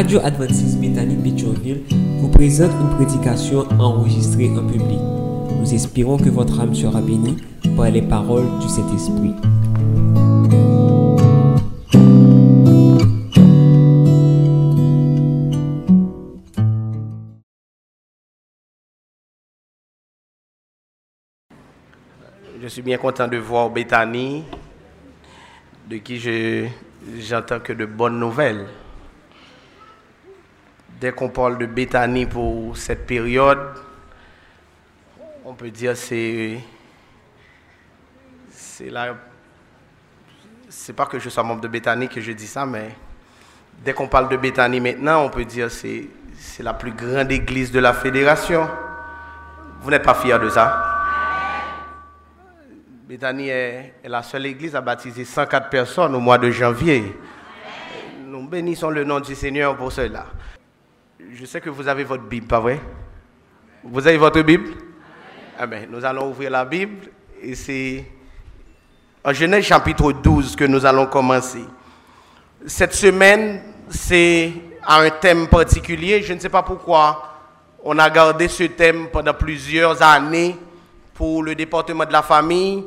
Radio Adventiste Bethany Pétionville vous présente une prédication enregistrée en public. Nous espérons que votre âme sera bénie par les paroles du Saint-Esprit. Je suis bien content de voir Bethany, de qui je- j'entends que de bonnes nouvelles. Dès qu'on parle de Bethany pour cette période, on peut dire c'est c'est la c'est pas que je sois membre de Bethany que je dis ça, mais dès qu'on parle de Bethany maintenant, on peut dire c'est c'est la plus grande église de la fédération. Vous n'êtes pas fiers de ça? Bethany est, est la seule église à baptiser 104 personnes au mois de janvier. Nous bénissons le nom du Seigneur pour cela. Je sais que vous avez votre Bible, pas vrai? Vous avez votre Bible? Ben, nous allons ouvrir la Bible et c'est en Genèse chapitre 12 que nous allons commencer. Cette semaine, c'est un thème particulier. Je ne sais pas pourquoi on a gardé ce thème pendant plusieurs années pour le département de la famille,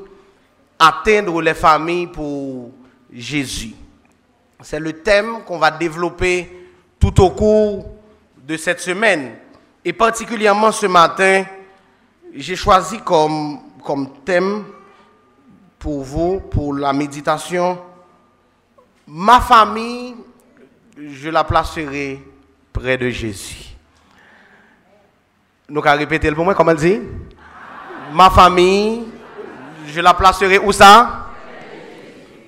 atteindre les familles pour Jésus. C'est le thème qu'on va développer tout au cours de cette semaine. Et particulièrement ce matin, j'ai choisi comme, comme thème pour vous, pour la méditation, ma famille, je la placerai près de Jésus. Nous allons répéter le pour moi, comment elle dit? Ma famille, je la placerai où ça?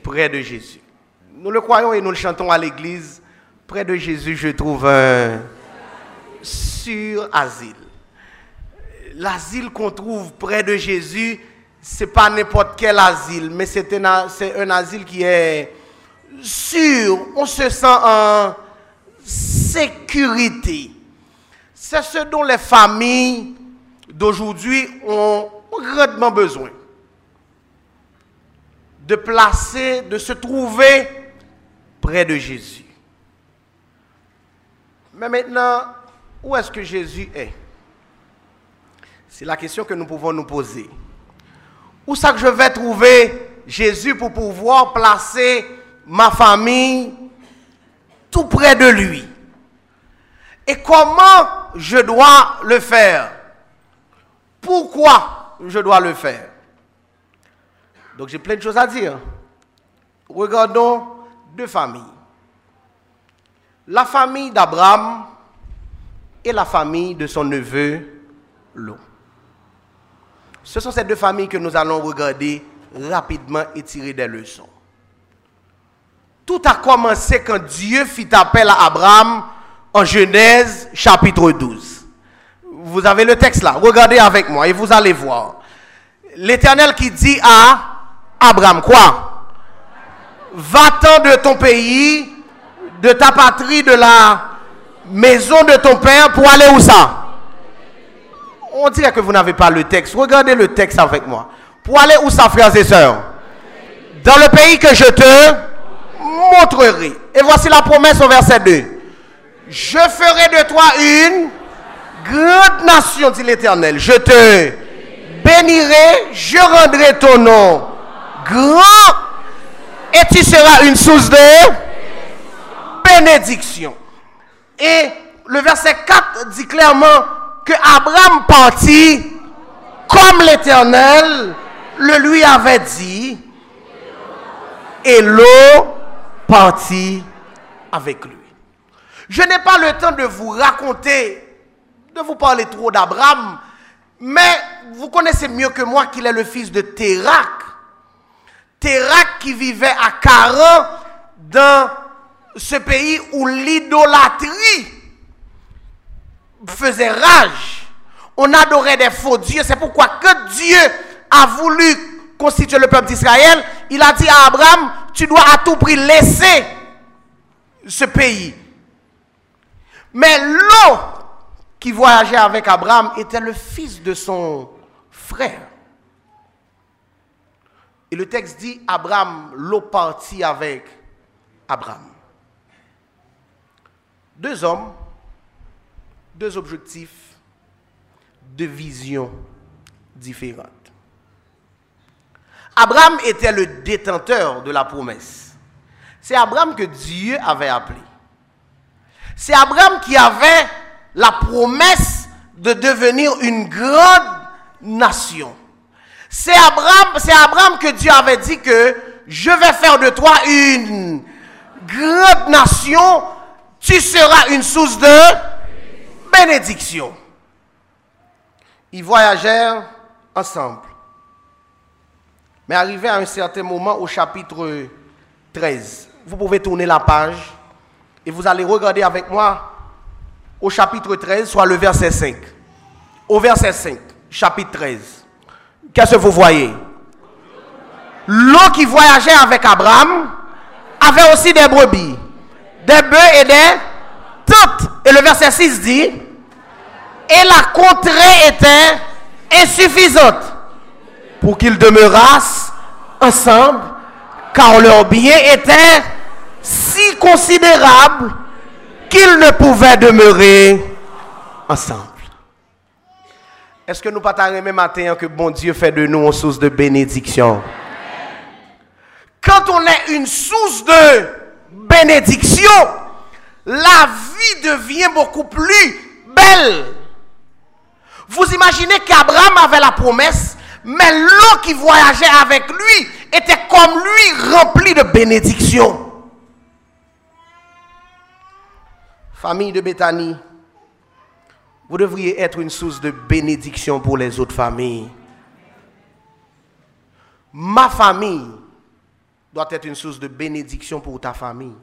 Près de Jésus. Nous le croyons et nous le chantons à l'église. Près de Jésus, je trouve un sur asile. L'asile qu'on trouve près de Jésus, c'est pas n'importe quel asile, mais c'est un, un asile qui est sûr. On se sent en sécurité. C'est ce dont les familles d'aujourd'hui ont grandement besoin. De placer, de se trouver près de Jésus. Mais maintenant, où est-ce que Jésus est? C'est la question que nous pouvons nous poser. Où ça que je vais trouver Jésus pour pouvoir placer ma famille tout près de lui? Et comment je dois le faire? Pourquoi je dois le faire? Donc j'ai plein de choses à dire. Regardons deux familles. La famille d'Abraham et la famille de son neveu Lot. Ce sont ces deux familles que nous allons regarder rapidement et tirer des leçons. Tout a commencé quand Dieu fit appel à Abraham en Genèse chapitre 12. Vous avez le texte là, regardez avec moi et vous allez voir. L'Éternel qui dit à Abraham quoi? Va-t'en de ton pays, de ta patrie, de la maison de ton père pour aller où ça? On dirait que vous n'avez pas le texte. Regardez le texte avec moi. Pour aller où ça, frères et sœurs? Dans le pays que je te montrerai. Et voici la promesse au verset 2. Je ferai de toi une grande nation, dit l'Éternel. Je te bénirai, je rendrai ton nom grand, et tu seras une source de bénédiction. Et le verset 4 dit clairement que Abraham partit comme l'Éternel le lui avait dit, et l'eau partit avec lui. Je n'ai pas le temps de vous raconter, de vous parler trop d'Abraham, mais vous connaissez mieux que moi qu'il est le fils de Térac. Térac qui vivait à Caran dans ce pays où l'idolâtrie faisait rage. On adorait des faux dieux. C'est pourquoi que Dieu a voulu constituer le peuple d'Israël, il a dit à Abraham, tu dois à tout prix laisser ce pays. Mais l'eau qui voyageait avec Abraham était le fils de son frère. Et le texte dit, Abraham, l'eau partit avec Abraham. Deux hommes, deux objectifs, deux visions différentes. Abraham était le détenteur de la promesse. C'est Abraham que Dieu avait appelé. C'est Abraham qui avait la promesse de devenir une grande nation. C'est Abraham, c'est Abraham que Dieu avait dit que je vais faire de toi une grande nation, tu seras une source de bénédiction. Ils voyagèrent ensemble. Mais arrivé à un certain moment au chapitre 13, vous pouvez tourner la page et vous allez regarder avec moi au chapitre 13, soit le verset 5. Au verset 5, chapitre 13. Qu'est-ce que vous voyez? L'eau qui voyageait avec Abraham avait aussi des brebis, des bœufs et des tentes. Et le verset 6 dit, et la contrée était insuffisante pour qu'ils demeurassent ensemble, car leur bien était si considérable qu'ils ne pouvaient demeurer ensemble. Est-ce que nous pas même matin que bon Dieu fait de nous une source de bénédiction? Quand on est une source de bénédiction, la vie devient beaucoup plus belle. Vous imaginez qu'Abraham avait la promesse, mais l'eau qui voyageait avec lui était comme lui remplie de bénédictions. Famille de Béthanie, vous devriez être une source de bénédiction pour les autres familles. Ma famille doit être une source de bénédiction pour ta famille.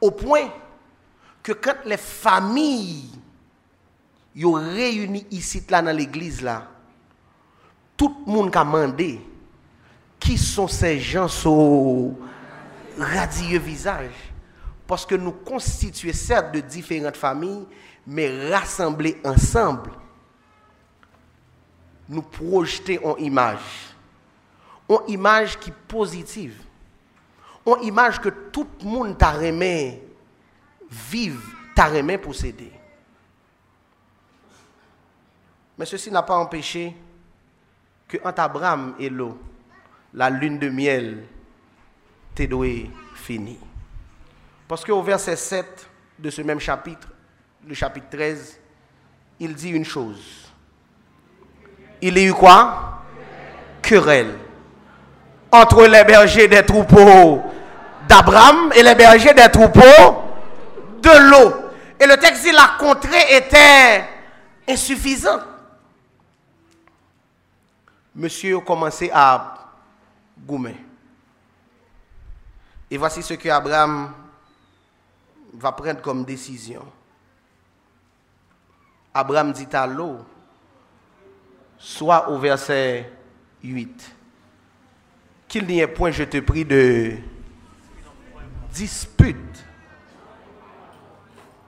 Au point que quand les familles sont réunies ici là dans l'église là, tout le monde a demandé qui sont ces gens au radieux visage? Parce que nous constituons certes de différentes familles, mais rassemblés ensemble, nous projetons en image. En image qui est positive. En image que tout le monde t'a remis vivre, t'a remis posséder. Mais ceci n'a pas empêché que entre Abraham et l'eau, la lune de miel t'est fini. Parce qu'au verset 7 de ce même chapitre, le chapitre 13, il dit une chose. Il y a eu quoi? Querelle. Entre les bergers des troupeaux d'Abraham et les bergers des troupeaux de l'eau. Et le texte dit la contrée était insuffisante. Monsieur a commencé à goumer. Et voici ce que Abraham va prendre comme décision. Abraham dit à l'eau, soit au verset 8, qu'il n'y ait point, je te prie, de dispute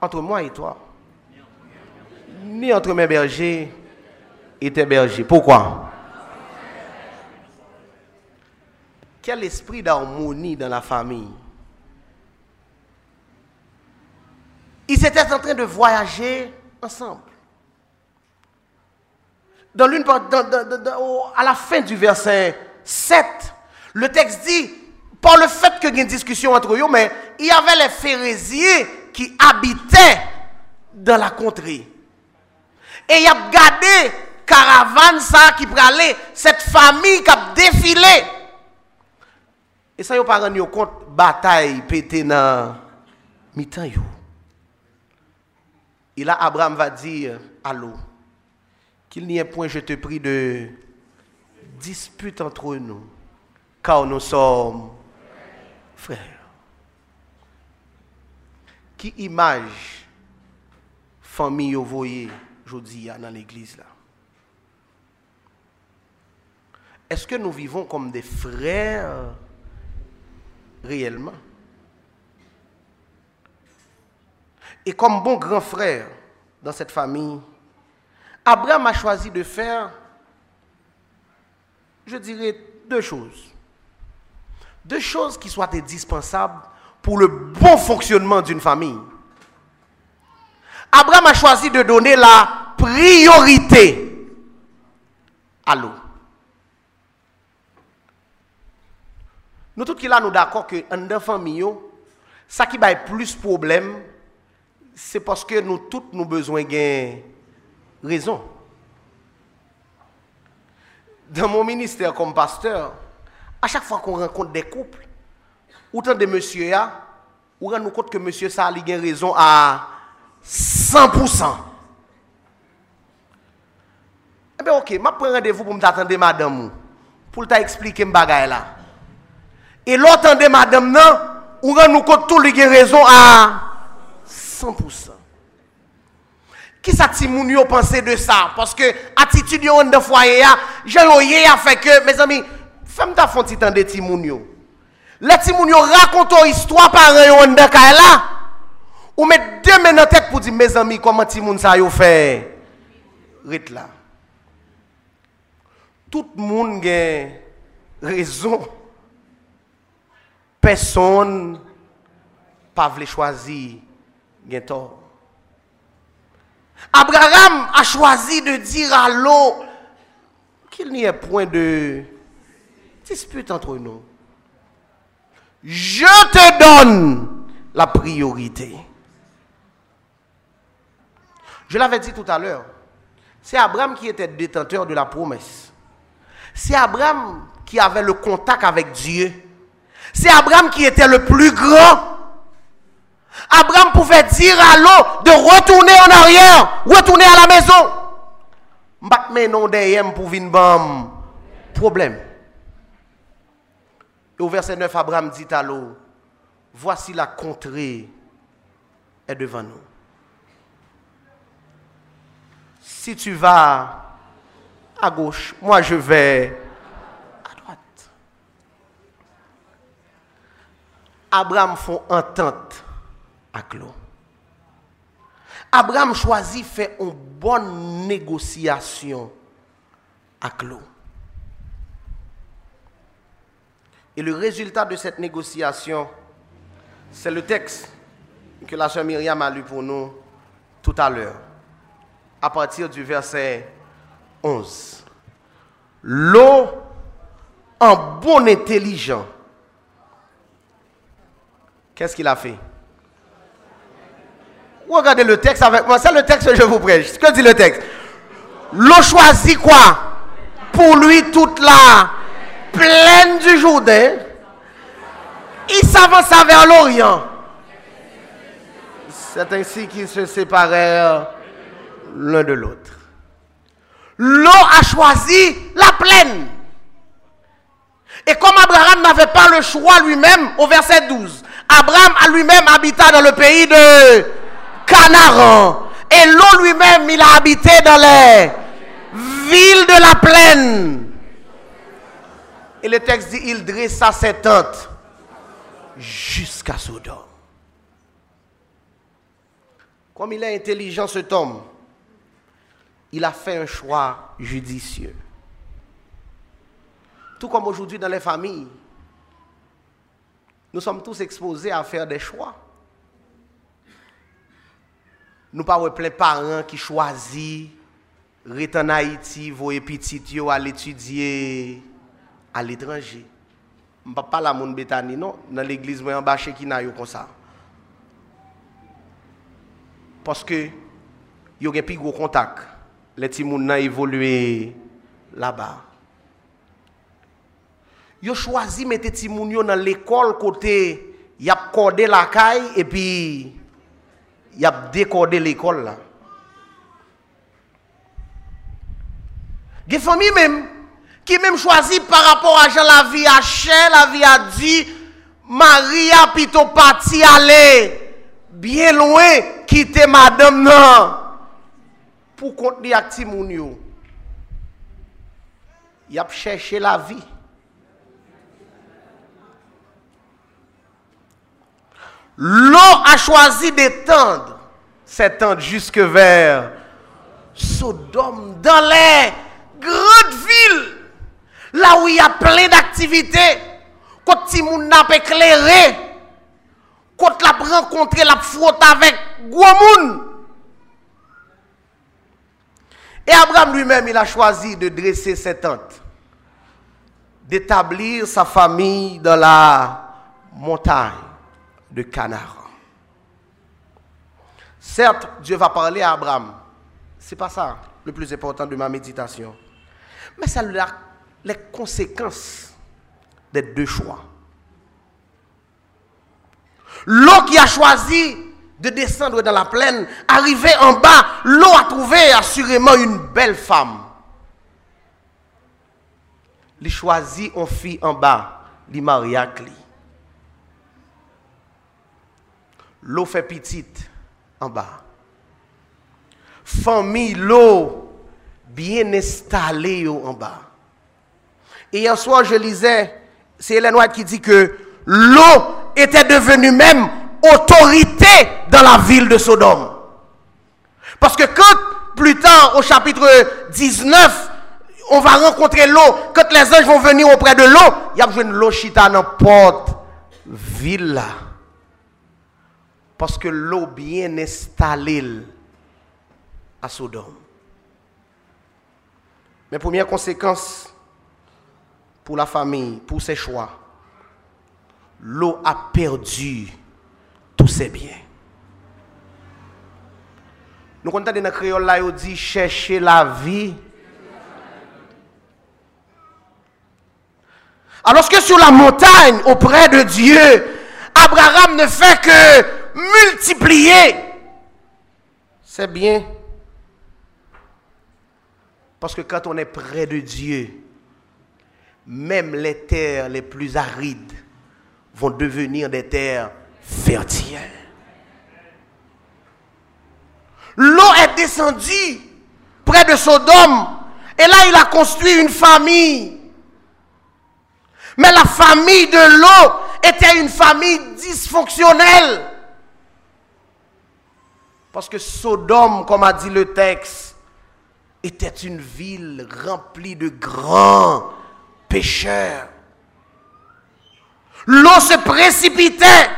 entre moi et toi, ni entre mes bergers et tes bergers. Pourquoi? Quel esprit d'harmonie dans la famille Ils étaient en train de voyager ensemble. À la fin du verset 7, le texte dit, par le fait qu'il y ait une discussion entre eux, mais il y avait les phérésiers qui habitaient dans la contrée. Et il y a gardé caravane ça qui pralait, cette famille qui a défilé. Et ça, ils pas rendu compte bataille pété dans mi-temps. Et là, Abraham va dire à l'eau qu'il n'y ait point, je te prie, de dispute entre nous, car nous sommes frères. Qui image famille vous voyez aujourd'hui dans l'église là? Est-ce que nous vivons comme des frères réellement? Et comme bon grand frère dans cette famille, Abraham a choisi de faire, je dirais, deux choses. Deux choses qui soient indispensables pour le bon fonctionnement d'une famille. Abraham a choisi de donner la priorité à l'eau. Nous tous qui là, nous d'accord que en famille, ça qui va plus problème, c'est parce que nous tous nous besoin de raison. Dans mon ministère comme pasteur, à chaque fois qu'on rencontre des couples, autant de monsieur on rend compte que monsieur ça a raison à 100%. Eh bien, ok, je prends rendez-vous pour m'attendre madame, pour t'expliquer mes bagaille là. Et l'autre madame, non, on rend compte tout les raison à 100%. Qui ça moun yo de ça? Parce que attitude yo de foyer, j'ai a fait que, mes amis, Fèm ta fon titan de timoun yo. Le timoun yo rakonto histwa paran yo an deka e la. Ou met deme nan tek pou di, me zami, koman timoun sa yo fè? Rit la. Tout moun gen rezon. Person pa vle chwazi gen to. Abraham a chwazi de dir a lo, ki ni e point de... dispute entre nous. Je te donne la priorité. Je l'avais dit tout à l'heure. C'est Abraham qui était détenteur de la promesse. C'est Abraham qui avait le contact avec Dieu. C'est Abraham qui était le plus grand Abraham pouvait dire à l'eau de retourner en arrière, retourner à la maison. Mais non derrière pour problème. Et au verset 9, Abraham dit à l'eau, voici la contrée est devant nous. Si tu vas à gauche, moi je vais à droite. Abraham font entente à l'eau. Abraham choisit faire une bonne négociation avec l'eau. Et le résultat de cette négociation, c'est le texte que la sœur Myriam a lu pour nous tout à l'heure, à partir du verset 11. L'eau en bon intelligent, qu'est-ce qu'il a fait? Regardez le texte avec moi. C'est le texte que je vous prêche. Que dit le texte? L'eau choisit quoi? Pour lui toute la plaine du Jourdain. Il s'avança vers l'Orient. C'est ainsi qu'ils se séparèrent l'un de l'autre. L'eau a choisi la plaine. Et comme Abraham n'avait pas le choix lui-même, au verset 12, Abraham lui-même habita dans le pays de Canaan. Et l'eau lui-même, il a habité dans les villes de la plaine. Et le texte dit, il dressa ses tentes jusqu'à Sodome. Comme il est intelligent cet homme, il a fait un choix judicieux. Tout comme aujourd'hui dans les familles, nous sommes tous exposés à faire des choix. Nous pas plein parents qui choisissent rester en Haïti, voyer petit à l'étudier à l'étranger. Je ne parle pas la mon bétani non, dans l'église moi en bas qui n'a comme ça. Parce que y a un plus gros contact. Les petits gens évolué là-bas. Yo choisi mettre les petits dans l'école côté y a cordé la caille et puis il a décodé l'école là. Des familles même qui même choisi par rapport à Jean la vie a cher, la vie a dit Maria plutôt parti aller bien loin quitter madame non pour contenir acti moun Il a cherché la vie. L'eau a choisi d'étendre cette tente jusque vers Sodome, dans les grandes villes, là où il y a plein d'activités, quand Timoun n'a pas éclairé, quand l'a rencontré, l'a frotté avec gros Et Abraham lui-même, il a choisi de dresser cette tente, d'établir sa famille dans la montagne de Canaan. Certes, Dieu va parler à Abraham. C'est pas ça le plus important de ma méditation. Mais ça a les conséquences des deux choix. L'eau qui a choisi de descendre dans la plaine, arrivé en bas, l'eau a trouvé assurément une belle femme. Il choisit une fille en bas, il maria L'eau fait petite en bas. Famille, l'eau bien installée en bas. Et hier soir, je lisais, c'est Hélène White qui dit que l'eau était devenue même autorité dans la ville de Sodome. Parce que quand, plus tard, au chapitre 19, on va rencontrer l'eau, quand les anges vont venir auprès de l'eau, il y a besoin de l'eau chita dans porte ville Parce que l'eau bien installée à Sodome. Mais première conséquence pour la famille, pour ses choix, l'eau a perdu tous ses biens. Nous comptons dans le créole là, il dit chercher la vie. Alors que sur la montagne, auprès de Dieu, Abraham ne fait que multiplier. C'est bien. Parce que quand on est près de Dieu, même les terres les plus arides vont devenir des terres fertiles. L'eau est descendue près de Sodome et là il a construit une famille. Mais la famille de l'eau était une famille dysfonctionnelle. Parce que Sodome, comme a dit le texte, était une ville remplie de grands pécheurs. L'eau se précipitait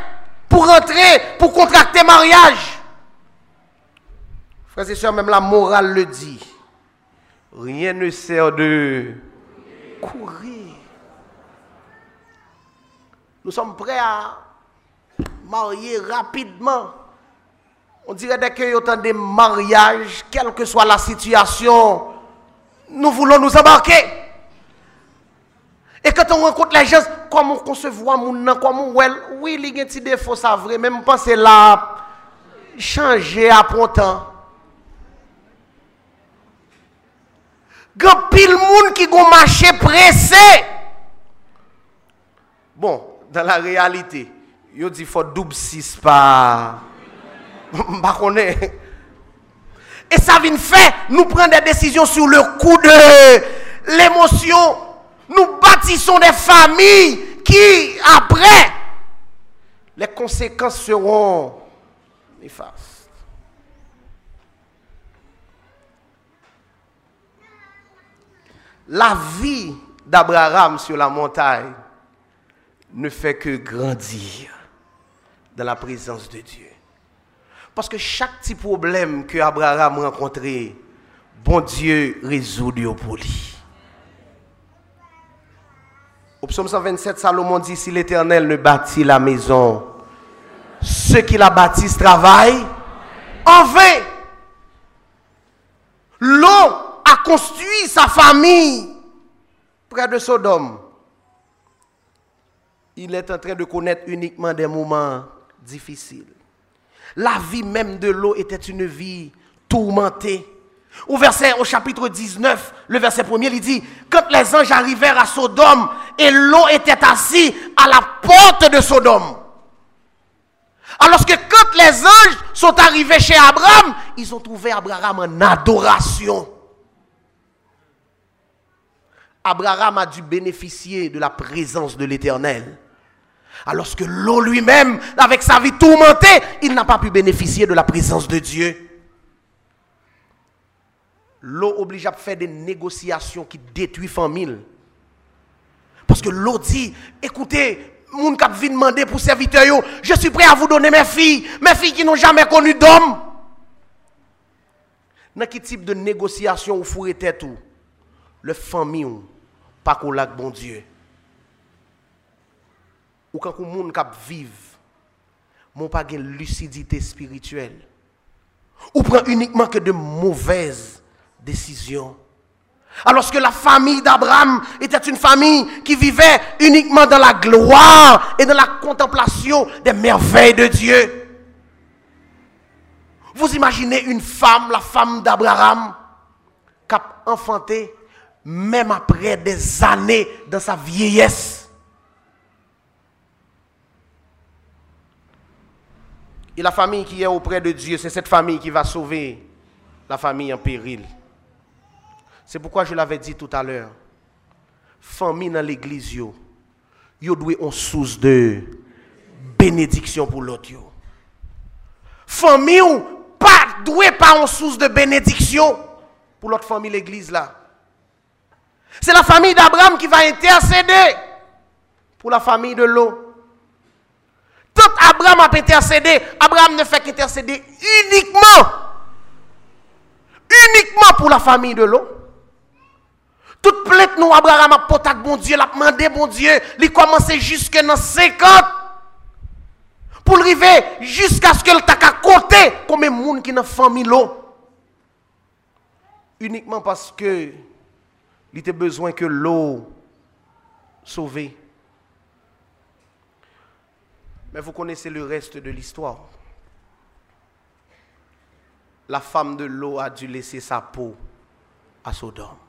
pour entrer, pour contracter mariage. Frères et sœurs, même la morale le dit. Rien ne sert de courir. Nous sommes prêts à marier rapidement. On dirait dès qu'il autant de mariages, quelle que soit la situation, nous voulons nous embarquer. Et quand on rencontre les gens, comment on se voit, comment on oui, il y a des défauts, ça vrai, même c'est là, changer à temps. A pile monde qui ont marché pressé. Bon, dans la réalité, il dit faut double six par. Et ça vient faire, nous prendre des décisions sur le coup de l'émotion nous bâtissons des familles qui, après, les conséquences seront néfastes. La vie d'Abraham sur la montagne ne fait que grandir dans la présence de Dieu. Parce que chaque petit problème que Abraham rencontrait, bon Dieu résout pour lui. Au psaume 127, Salomon dit, si l'Éternel ne bâtit la maison, ceux qui la bâtissent travaillent en vain. L'eau a construit sa famille près de Sodome. Il est en train de connaître uniquement des moments difficiles. La vie même de l'eau était une vie tourmentée. Au chapitre 19, le verset premier, il dit, quand les anges arrivèrent à Sodome et l'eau était assise à la porte de Sodome. Alors que quand les anges sont arrivés chez Abraham, ils ont trouvé Abraham en adoration. Abraham a dû bénéficier de la présence de l'Éternel. Alors que l'eau lui-même, avec sa vie tourmentée, il n'a pas pu bénéficier de la présence de Dieu l'eau oblige à faire des négociations qui détruisent famille. Parce que l'eau dit, écoutez, moun kap vin demander pour serviteur yo, je suis prêt à vous donner mes filles, mes filles qui n'ont jamais connu d'homme. Dans quel type de négociation ou fourrez tête le famille pas qu'on lac bon Dieu. Ou quand on moun kap vive, mon pas une lucidité spirituelle. Ou prend uniquement que de mauvaises décisions. Alors que la famille d'Abraham était une famille qui vivait uniquement dans la gloire et dans la contemplation des merveilles de Dieu. Vous imaginez une femme, la femme d'Abraham, qui a enfanté même après des années dans sa vieillesse. Et la famille qui est auprès de Dieu, c'est cette famille qui va sauver la famille en péril. C'est pourquoi je l'avais dit tout à l'heure. Famille dans l'église, yo, yo doit une source de bénédiction pour l'autre. Famille ou pas doué pas une source de bénédiction pour l'autre famille l'église là. C'est la famille d'Abraham qui va intercéder pour la famille de l'eau. Tout Abraham a intercédé, Abraham ne fait qu'intercéder uniquement, uniquement pour la famille de l'eau. Toute plainte nous, Abraham a porté bon Dieu, l'a demandé bon Dieu, il commence jusque dans 50 pour arriver jusqu'à ce que le t'a côté comme un monde qui n'a famille l'eau. Uniquement parce que il était besoin que l'eau sauve. Mais vous connaissez le reste de l'histoire. La femme de l'eau a dû laisser sa peau à Sodome.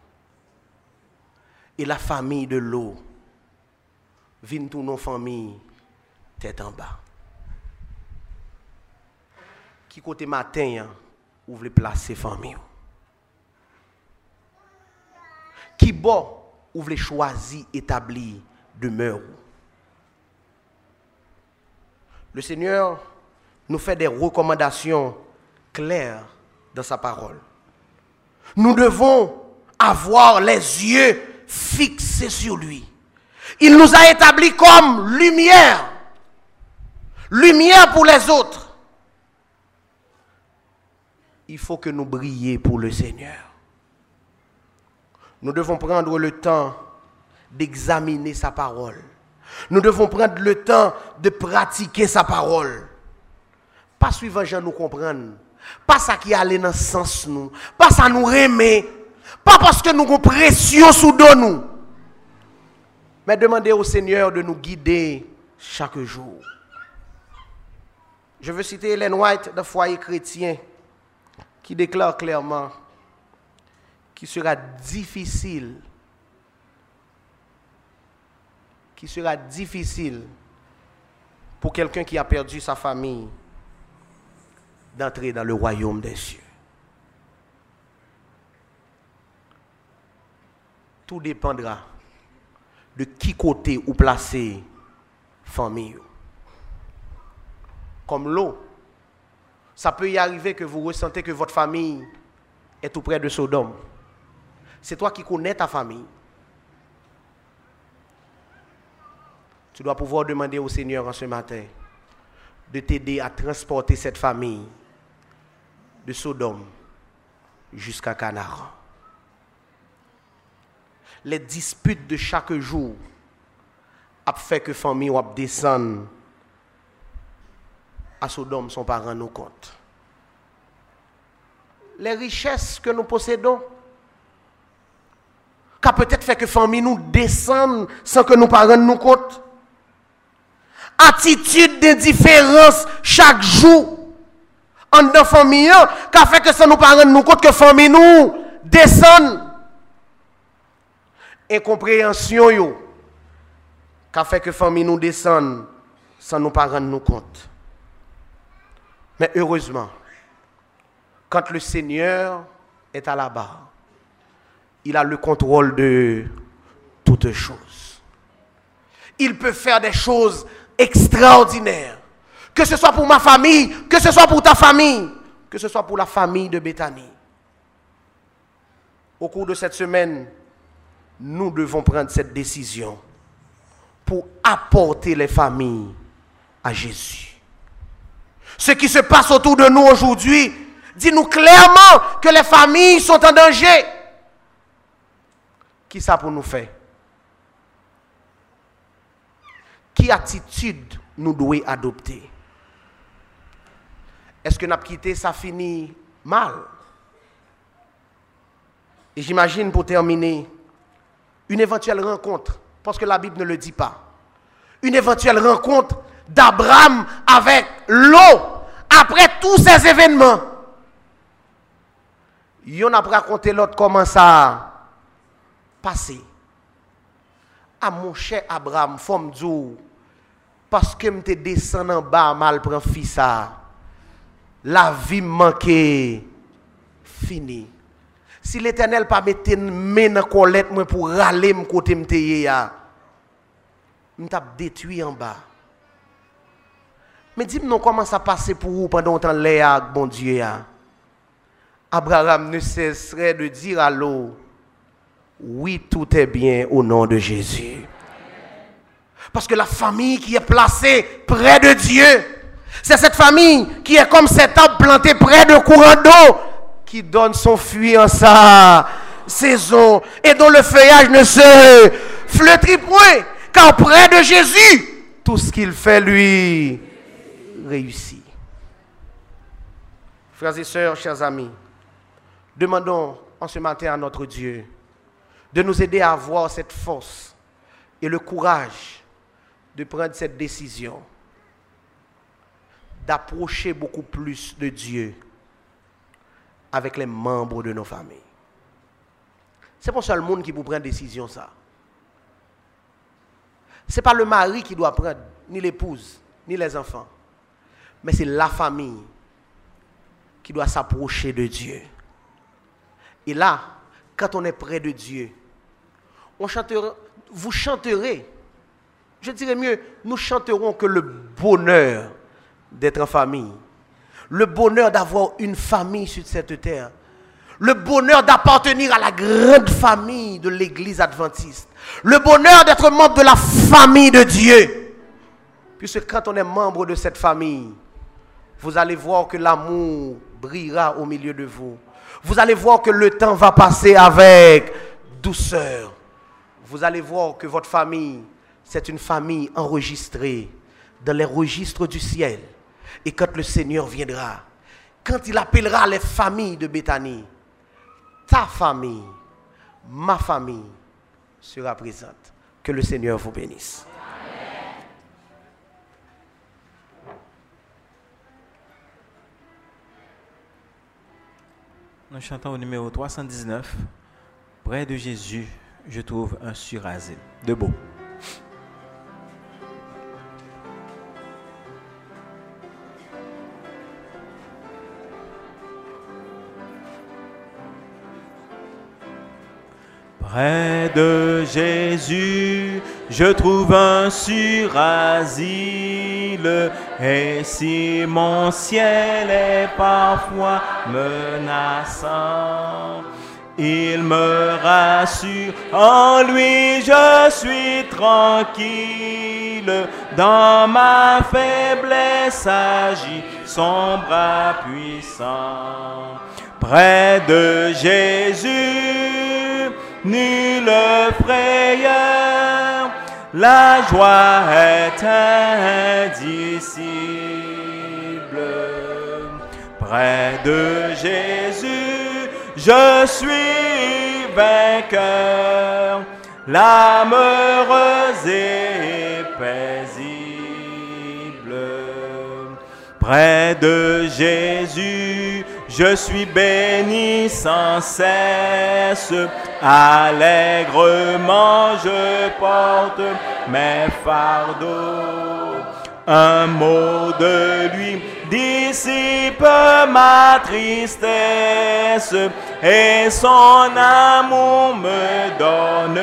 Et la famille de l'eau vient tous nos familles tête en bas. Qui côté matin, hein, vous voulez placer famille? Qui bon, vous voulez choisir, établir demeure? Le Seigneur nous fait des recommandations claires dans sa parole. Nous devons avoir les yeux fixés sur lui. Il nous a établis comme lumière. Lumière pour les autres. Il faut que nous brillions pour le Seigneur. Nous devons prendre le temps d'examiner sa parole. Nous devons prendre le temps de pratiquer sa parole. Pas suivant Jean nous comprendre. Pas ça qui allait dans le sens nous. Pas ça nous remet. Pas parce que nous avons pression sous nous. Mais demander au Seigneur de nous guider chaque jour. Je veux citer Hélène White de Foyer chrétien qui déclare clairement qu'il sera difficile qui sera difficile pour quelqu'un qui a perdu sa famille d'entrer dans le royaume des cieux. Tout dépendra de qui côté ou placer famille. Comme l'eau, ça peut y arriver que vous ressentez que votre famille est tout près de Sodome. C'est toi qui connais ta famille. Tu dois pouvoir demander au Seigneur en ce matin de t'aider à transporter cette famille de Sodome jusqu'à Canaan. les disputes de chaque jour a fait que famille ou descend à Sodome son parent nos compte. Les richesses que nous possédons qui peut-être fait que famille nous descend sans que nous parents nous compte. Attitude d'indifférence chaque jour en de famille qui a fait que ça nous parents nous compte que famille nous descend incompréhension qui a fait que famille nous descend sans nous pas nous compte mais heureusement quand le Seigneur est à la barre il a le contrôle de toutes choses il peut faire des choses extraordinaire. Que ce soit pour ma famille, que ce soit pour ta famille, que ce soit pour la famille de Bethanie. Au cours de cette semaine, nous devons prendre cette décision pour apporter les familles à Jésus. Ce qui se passe autour de nous aujourd'hui dit nous clairement que les familles sont en danger. Qui ça pour nous faire? Qui attitude nous devons adopter? Est-ce que nous quitté ça finit mal? Et j'imagine pour terminer, une éventuelle rencontre, parce que la Bible ne le dit pas, une éventuelle rencontre d'Abraham avec l'eau après tous ces événements. On a raconté l'autre comment ça passé. À mon cher Abraham, femme dire, parce que je descendu en bas, mal prend fils la vie manquée, fini. Si l'éternel pas mettre main dans colette moi pour râler mon côté m't'a détruit en bas. Mais dis-moi comment ça passé pour vous pendant temps là bon Dieu. Abraham ne cesserait de dire à l'eau, oui, tout est bien au nom de Jésus. Parce que la famille qui est placée près de Dieu, c'est cette famille qui est comme cet arbre planté près de courant d'eau, qui donne son fruit en sa saison et dont le feuillage ne se flétrit point. Car près de Jésus, tout ce qu'il fait lui réussit. Frères et sœurs, chers amis, Demandons en ce matin à notre Dieu de nous aider à avoir cette force et le courage de prendre cette décision, d'approcher beaucoup plus de Dieu avec les membres de nos familles. C'est pas seul le monde qui vous prend décision ça. Ce n'est pas le mari qui doit prendre, ni l'épouse, ni les enfants. Mais c'est la famille qui doit s'approcher de Dieu. Et là, quand on est près de Dieu, on chantera, vous chanterez, je dirais mieux, nous chanterons que le bonheur d'être en famille, le bonheur d'avoir une famille sur cette terre, le bonheur d'appartenir à la grande famille de l'Église adventiste, le bonheur d'être membre de la famille de Dieu. Puisque quand on est membre de cette famille, vous allez voir que l'amour brillera au milieu de vous vous allez voir que le temps va passer avec douceur. Vous allez voir que votre famille, c'est une famille enregistrée dans les registres du ciel. Et quand le Seigneur viendra, quand il appellera les familles de Béthanie, ta famille, ma famille sera présente. Que le Seigneur vous bénisse. Nous chantons au numéro 319. Près de Jésus, je trouve un surasile. De Près de Jésus, je trouve un surasile. Et si mon ciel est parfois menaçant, il me rassure, en lui je suis tranquille, dans ma faiblesse agit son bras puissant. Près de Jésus, nulle frayeur, la joie est indicible. Près de Jésus, je suis vainqueur, l'âme heureuse et paisible. Près de Jésus, je suis béni sans cesse, allègrement je porte mes fardeaux. Un mot de lui dissipe ma tristesse et son amour me donne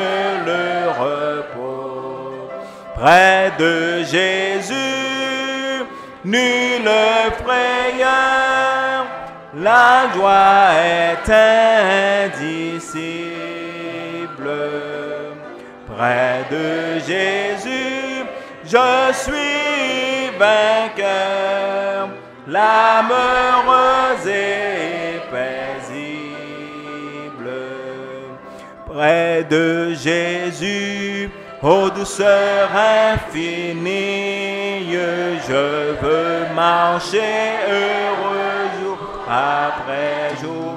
le repos. Près de Jésus, nulle frayeur la joie est indicible. Près de Jésus, je suis vainqueur, l'âme heureuse et paisible. Près de Jésus, ô douceur infinie, je veux marcher heureux après jour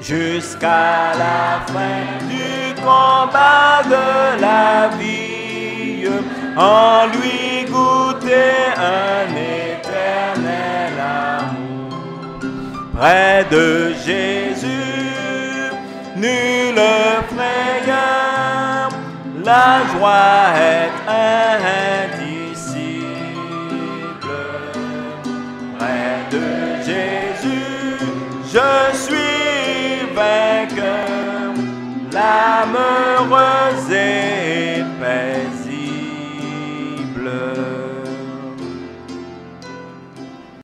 jusqu'à la fin du combat de la vie, en lui goûter un éternel amour. Près de Jésus, nulle frayeur, la joie est indicible. Suis vainqueur, l'âme heureuse et